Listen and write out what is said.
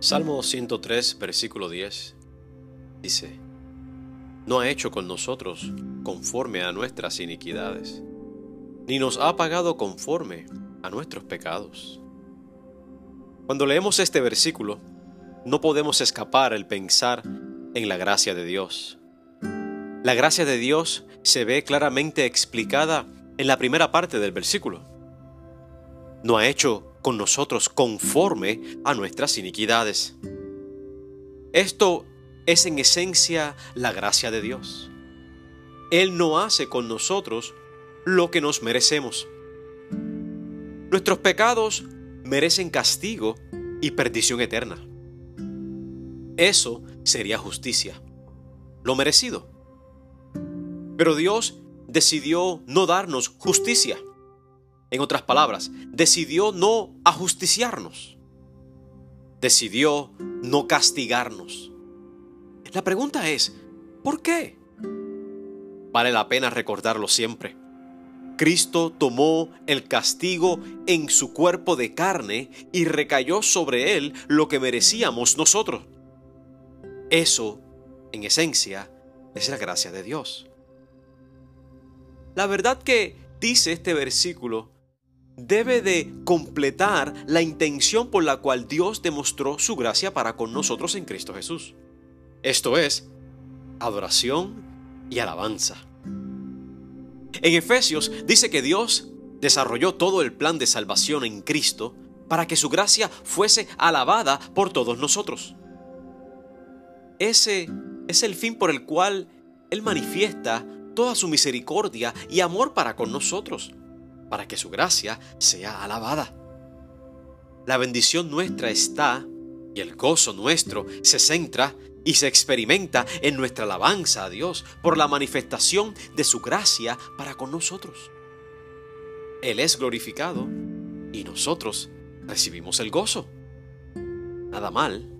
Salmo 103, versículo 10 dice, No ha hecho con nosotros conforme a nuestras iniquidades, ni nos ha pagado conforme a nuestros pecados. Cuando leemos este versículo, no podemos escapar el pensar en la gracia de Dios. La gracia de Dios se ve claramente explicada en la primera parte del versículo. No ha hecho con nosotros conforme a nuestras iniquidades. Esto es en esencia la gracia de Dios. Él no hace con nosotros lo que nos merecemos. Nuestros pecados merecen castigo y perdición eterna. Eso sería justicia, lo merecido. Pero Dios decidió no darnos justicia. En otras palabras, decidió no ajusticiarnos. Decidió no castigarnos. La pregunta es, ¿por qué? Vale la pena recordarlo siempre. Cristo tomó el castigo en su cuerpo de carne y recayó sobre él lo que merecíamos nosotros. Eso, en esencia, es la gracia de Dios. La verdad que dice este versículo debe de completar la intención por la cual Dios demostró su gracia para con nosotros en Cristo Jesús. Esto es, adoración y alabanza. En Efesios dice que Dios desarrolló todo el plan de salvación en Cristo para que su gracia fuese alabada por todos nosotros. Ese es el fin por el cual Él manifiesta toda su misericordia y amor para con nosotros para que su gracia sea alabada. La bendición nuestra está y el gozo nuestro se centra y se experimenta en nuestra alabanza a Dios por la manifestación de su gracia para con nosotros. Él es glorificado y nosotros recibimos el gozo. Nada mal